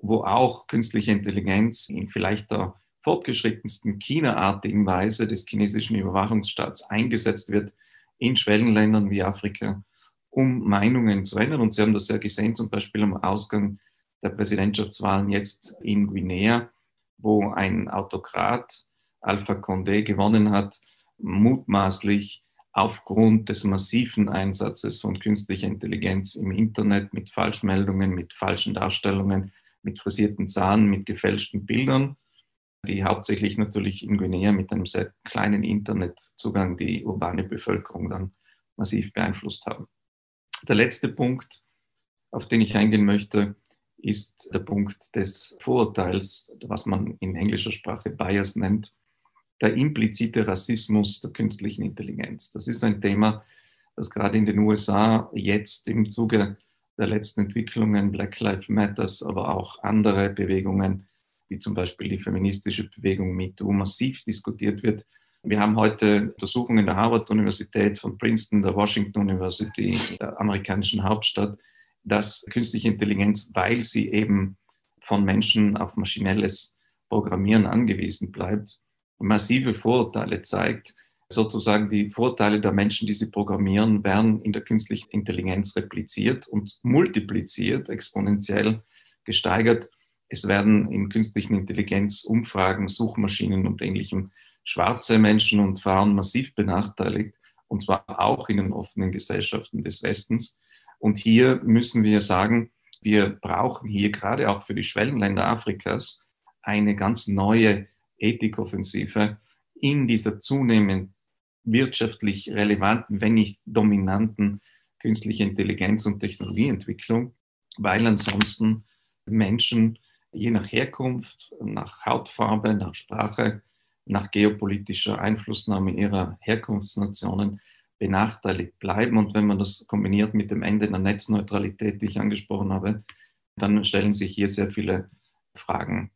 wo auch künstliche Intelligenz in vielleicht der fortgeschrittensten China-artigen Weise des chinesischen Überwachungsstaats eingesetzt wird in Schwellenländern wie Afrika, um Meinungen zu ändern. Und Sie haben das ja gesehen, zum Beispiel am Ausgang der Präsidentschaftswahlen jetzt in Guinea, wo ein Autokrat Alpha Condé gewonnen hat, mutmaßlich aufgrund des massiven Einsatzes von künstlicher Intelligenz im Internet mit Falschmeldungen, mit falschen Darstellungen, mit frisierten Zahlen, mit gefälschten Bildern, die hauptsächlich natürlich in Guinea mit einem sehr kleinen Internetzugang die urbane Bevölkerung dann massiv beeinflusst haben. Der letzte Punkt, auf den ich eingehen möchte, ist der Punkt des Vorurteils, was man in englischer Sprache Bias nennt der implizite Rassismus der künstlichen Intelligenz. Das ist ein Thema, das gerade in den USA jetzt im Zuge der letzten Entwicklungen, Black Lives Matters, aber auch andere Bewegungen, wie zum Beispiel die feministische Bewegung MeToo, massiv diskutiert wird. Wir haben heute Untersuchungen der Harvard-Universität, von Princeton, der Washington University, der amerikanischen Hauptstadt, dass künstliche Intelligenz, weil sie eben von Menschen auf maschinelles Programmieren angewiesen bleibt, massive Vorurteile zeigt. Sozusagen die Vorteile der Menschen, die sie programmieren, werden in der künstlichen Intelligenz repliziert und multipliziert, exponentiell gesteigert. Es werden in künstlichen Intelligenz Umfragen, Suchmaschinen und ähnlichem schwarze Menschen und Frauen massiv benachteiligt, und zwar auch in den offenen Gesellschaften des Westens. Und hier müssen wir sagen, wir brauchen hier gerade auch für die Schwellenländer Afrikas eine ganz neue Ethikoffensive in dieser zunehmend wirtschaftlich relevanten, wenn nicht dominanten künstlichen Intelligenz- und Technologieentwicklung, weil ansonsten Menschen je nach Herkunft, nach Hautfarbe, nach Sprache, nach geopolitischer Einflussnahme ihrer Herkunftsnationen benachteiligt bleiben. Und wenn man das kombiniert mit dem Ende der Netzneutralität, die ich angesprochen habe, dann stellen sich hier sehr viele Fragen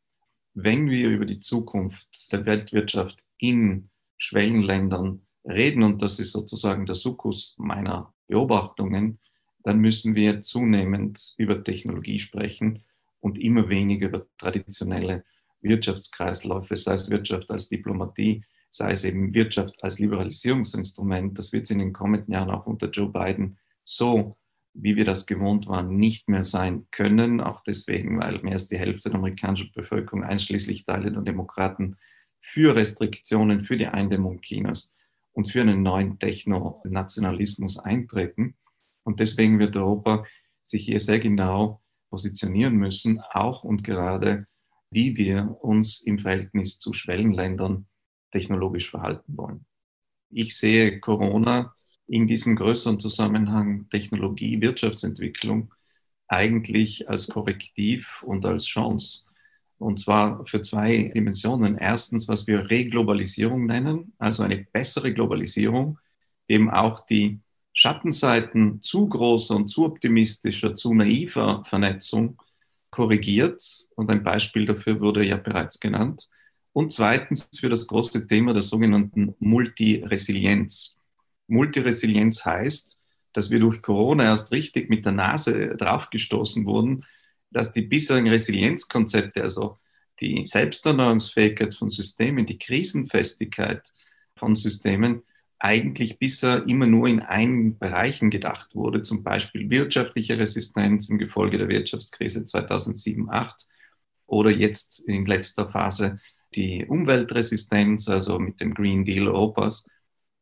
wenn wir über die Zukunft der Weltwirtschaft in Schwellenländern reden, und das ist sozusagen der Sukkus meiner Beobachtungen, dann müssen wir zunehmend über Technologie sprechen und immer weniger über traditionelle Wirtschaftskreisläufe, sei es Wirtschaft als Diplomatie, sei es eben Wirtschaft als Liberalisierungsinstrument. Das wird es in den kommenden Jahren auch unter Joe Biden so wie wir das gewohnt waren, nicht mehr sein können. Auch deswegen, weil mehr als die Hälfte der amerikanischen Bevölkerung, einschließlich Teile der Demokraten, für Restriktionen, für die Eindämmung Chinas und für einen neuen Techno-Nationalismus eintreten. Und deswegen wird Europa sich hier sehr genau positionieren müssen, auch und gerade, wie wir uns im Verhältnis zu Schwellenländern technologisch verhalten wollen. Ich sehe Corona in diesem größeren Zusammenhang Technologie, Wirtschaftsentwicklung eigentlich als Korrektiv und als Chance. Und zwar für zwei Dimensionen. Erstens, was wir Reglobalisierung nennen, also eine bessere Globalisierung, eben auch die Schattenseiten zu großer und zu optimistischer, zu naiver Vernetzung korrigiert. Und ein Beispiel dafür wurde ja bereits genannt. Und zweitens für das große Thema der sogenannten Multiresilienz. Multiresilienz heißt, dass wir durch Corona erst richtig mit der Nase draufgestoßen wurden, dass die bisherigen Resilienzkonzepte, also die Selbsterneuerungsfähigkeit von Systemen, die Krisenfestigkeit von Systemen, eigentlich bisher immer nur in einen Bereichen gedacht wurde, zum Beispiel wirtschaftliche Resistenz im Gefolge der Wirtschaftskrise 2007-2008 oder jetzt in letzter Phase die Umweltresistenz, also mit dem Green Deal Europas.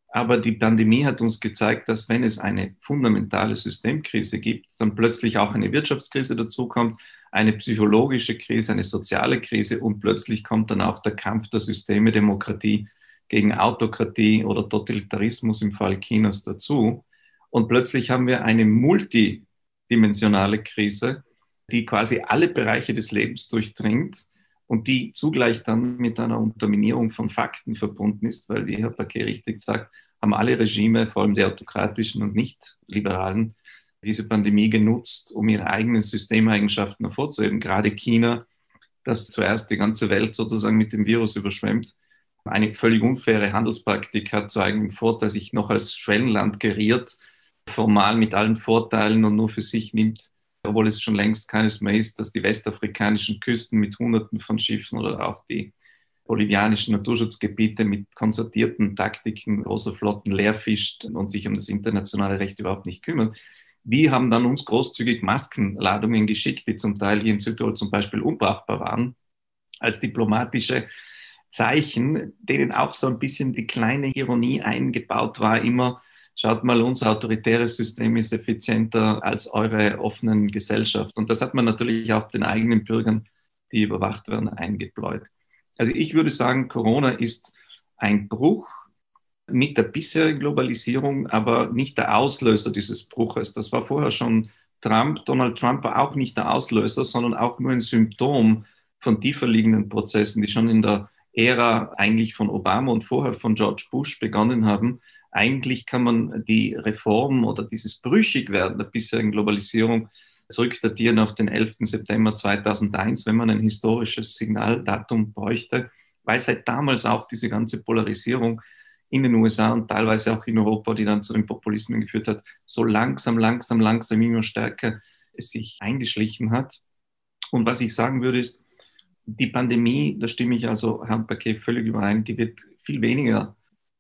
Aber die Pandemie hat uns gezeigt, dass wenn es eine fundamentale Systemkrise gibt, dann plötzlich auch eine Wirtschaftskrise dazukommt, eine psychologische Krise, eine soziale Krise und plötzlich kommt dann auch der Kampf der Systeme Demokratie gegen Autokratie oder Totalitarismus im Fall Chinas dazu. Und plötzlich haben wir eine multidimensionale Krise, die quasi alle Bereiche des Lebens durchdringt und die zugleich dann mit einer Unterminierung von Fakten verbunden ist, weil, wie Herr Paquet richtig sagt, haben alle Regime, vor allem die autokratischen und nicht liberalen, diese Pandemie genutzt, um ihre eigenen Systemeigenschaften hervorzuheben. Gerade China, das zuerst die ganze Welt sozusagen mit dem Virus überschwemmt, eine völlig unfaire Handelspraktik hat zu eigenem Vorteil, sich noch als Schwellenland geriert, formal mit allen Vorteilen und nur für sich nimmt, obwohl es schon längst keines mehr ist, dass die westafrikanischen Küsten mit Hunderten von Schiffen oder auch die bolivianischen Naturschutzgebiete mit konzertierten Taktiken großer Flotten leerfischt und sich um das internationale Recht überhaupt nicht kümmert. Wir haben dann uns großzügig Maskenladungen geschickt, die zum Teil hier in Südtirol zum Beispiel unbrauchbar waren, als diplomatische Zeichen, denen auch so ein bisschen die kleine Ironie eingebaut war, immer, schaut mal, unser autoritäres System ist effizienter als eure offenen Gesellschaft. Und das hat man natürlich auch den eigenen Bürgern, die überwacht werden, eingebläut. Also ich würde sagen, Corona ist ein Bruch mit der bisherigen Globalisierung, aber nicht der Auslöser dieses Bruches. Das war vorher schon Trump. Donald Trump war auch nicht der Auslöser, sondern auch nur ein Symptom von tiefer liegenden Prozessen, die schon in der Ära eigentlich von Obama und vorher von George Bush begonnen haben. Eigentlich kann man die Reform oder dieses Brüchigwerden der bisherigen Globalisierung zurückdatieren auf den 11. September 2001, wenn man ein historisches Signaldatum bräuchte, weil seit damals auch diese ganze Polarisierung in den USA und teilweise auch in Europa, die dann zu den Populismen geführt hat, so langsam, langsam, langsam immer stärker sich eingeschlichen hat. Und was ich sagen würde, ist, die Pandemie, da stimme ich also Herrn Paket völlig überein, die wird viel weniger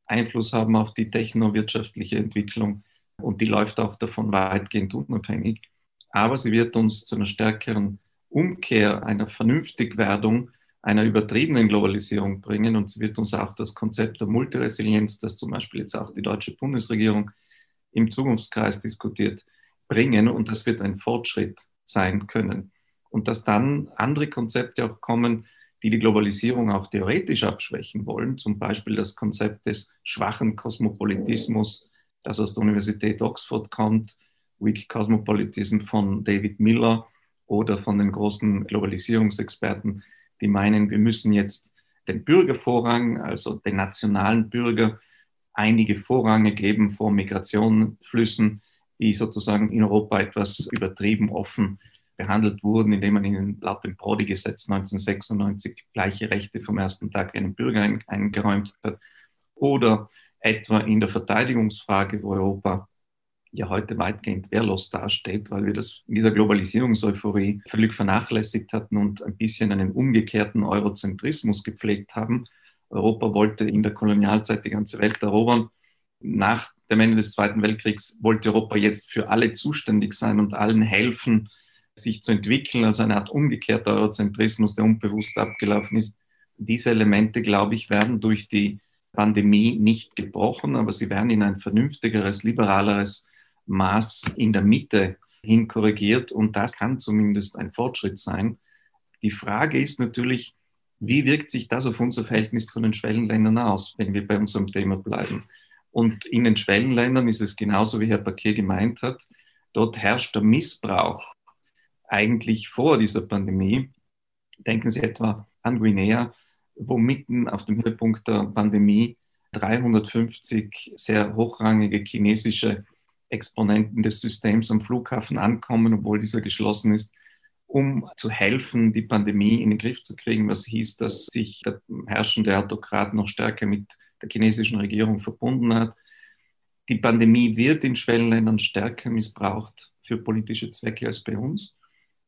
Einfluss haben auf die technowirtschaftliche Entwicklung und die läuft auch davon weitgehend unabhängig. Aber sie wird uns zu einer stärkeren Umkehr, einer Vernünftigwerdung, einer übertriebenen Globalisierung bringen und sie wird uns auch das Konzept der Multiresilienz, das zum Beispiel jetzt auch die deutsche Bundesregierung im Zukunftskreis diskutiert, bringen und das wird ein Fortschritt sein können und dass dann andere Konzepte auch kommen, die die Globalisierung auch theoretisch abschwächen wollen, zum Beispiel das Konzept des schwachen Kosmopolitismus, das aus der Universität Oxford kommt, Weak Cosmopolitism von David Miller oder von den großen Globalisierungsexperten, die meinen, wir müssen jetzt den Bürgervorrang, also den nationalen Bürger, einige Vorränge geben vor Migrationflüssen, die sozusagen in Europa etwas übertrieben offen behandelt wurden, indem man ihnen laut dem Prodi-Gesetz 1996 gleiche Rechte vom ersten Tag einem Bürger eingeräumt hat. Oder etwa in der Verteidigungsfrage, wo Europa ja heute weitgehend wehrlos dasteht, weil wir das in dieser Globalisierungseuphorie völlig vernachlässigt hatten und ein bisschen einen umgekehrten Eurozentrismus gepflegt haben. Europa wollte in der Kolonialzeit die ganze Welt erobern. Nach dem Ende des Zweiten Weltkriegs wollte Europa jetzt für alle zuständig sein und allen helfen, sich zu entwickeln, also eine Art umgekehrter Eurozentrismus, der unbewusst abgelaufen ist. Diese Elemente, glaube ich, werden durch die Pandemie nicht gebrochen, aber sie werden in ein vernünftigeres, liberaleres Maß in der Mitte hin korrigiert und das kann zumindest ein Fortschritt sein. Die Frage ist natürlich, wie wirkt sich das auf unser Verhältnis zu den Schwellenländern aus, wenn wir bei unserem Thema bleiben? Und in den Schwellenländern ist es genauso, wie Herr Paquet gemeint hat. Dort herrscht der Missbrauch eigentlich vor dieser Pandemie. Denken Sie etwa an Guinea, wo mitten auf dem Höhepunkt der Pandemie 350 sehr hochrangige chinesische Exponenten des Systems am Flughafen ankommen, obwohl dieser geschlossen ist, um zu helfen, die Pandemie in den Griff zu kriegen, was hieß, dass sich der herrschende Autokrat noch stärker mit der chinesischen Regierung verbunden hat. Die Pandemie wird in Schwellenländern stärker missbraucht für politische Zwecke als bei uns.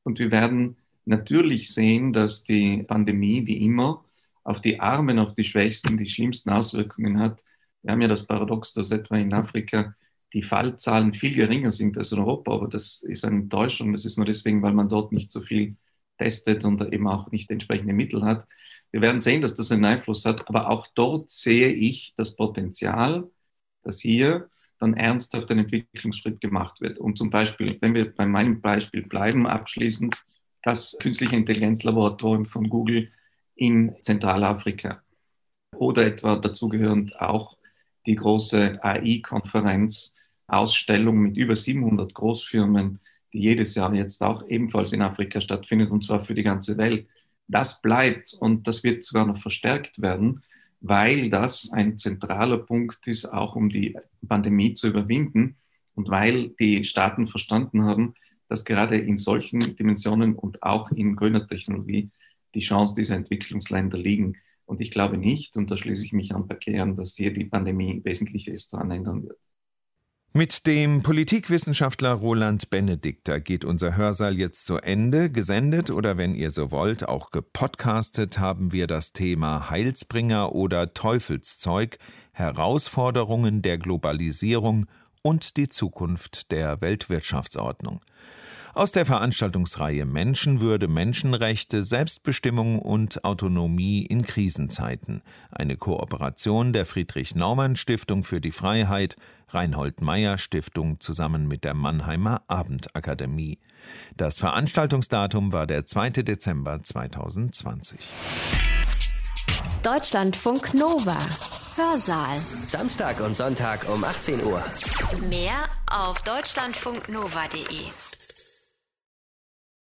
Und wir werden natürlich sehen, dass die Pandemie wie immer auf die Armen, auf die Schwächsten die schlimmsten Auswirkungen hat. Wir haben ja das Paradox, dass etwa in Afrika die Fallzahlen viel geringer sind als in Europa, aber das ist eine Enttäuschung. Das ist nur deswegen, weil man dort nicht so viel testet und eben auch nicht entsprechende Mittel hat. Wir werden sehen, dass das einen Einfluss hat, aber auch dort sehe ich das Potenzial, dass hier dann ernsthaft ein Entwicklungsschritt gemacht wird. Und zum Beispiel, wenn wir bei meinem Beispiel bleiben, abschließend das künstliche Intelligenzlaboratorium von Google in Zentralafrika oder etwa dazugehörend auch die große AI-Konferenz, Ausstellung mit über 700 Großfirmen, die jedes Jahr jetzt auch ebenfalls in Afrika stattfindet, und zwar für die ganze Welt. Das bleibt und das wird sogar noch verstärkt werden, weil das ein zentraler Punkt ist, auch um die Pandemie zu überwinden und weil die Staaten verstanden haben, dass gerade in solchen Dimensionen und auch in grüner Technologie die Chance dieser Entwicklungsländer liegen. Und ich glaube nicht, und da schließe ich mich an dass hier die Pandemie Wesentliches daran ändern wird. Mit dem Politikwissenschaftler Roland Benedikter geht unser Hörsaal jetzt zu Ende. Gesendet oder wenn ihr so wollt, auch gepodcastet haben wir das Thema Heilsbringer oder Teufelszeug, Herausforderungen der Globalisierung und die Zukunft der Weltwirtschaftsordnung aus der Veranstaltungsreihe Menschenwürde, Menschenrechte, Selbstbestimmung und Autonomie in Krisenzeiten, eine Kooperation der Friedrich Naumann Stiftung für die Freiheit, Reinhold Meyer Stiftung zusammen mit der Mannheimer Abendakademie. Das Veranstaltungsdatum war der 2. Dezember 2020. Deutschlandfunk Nova. Hörsaal. Samstag und Sonntag um 18 Uhr. Mehr auf deutschlandfunknova.de.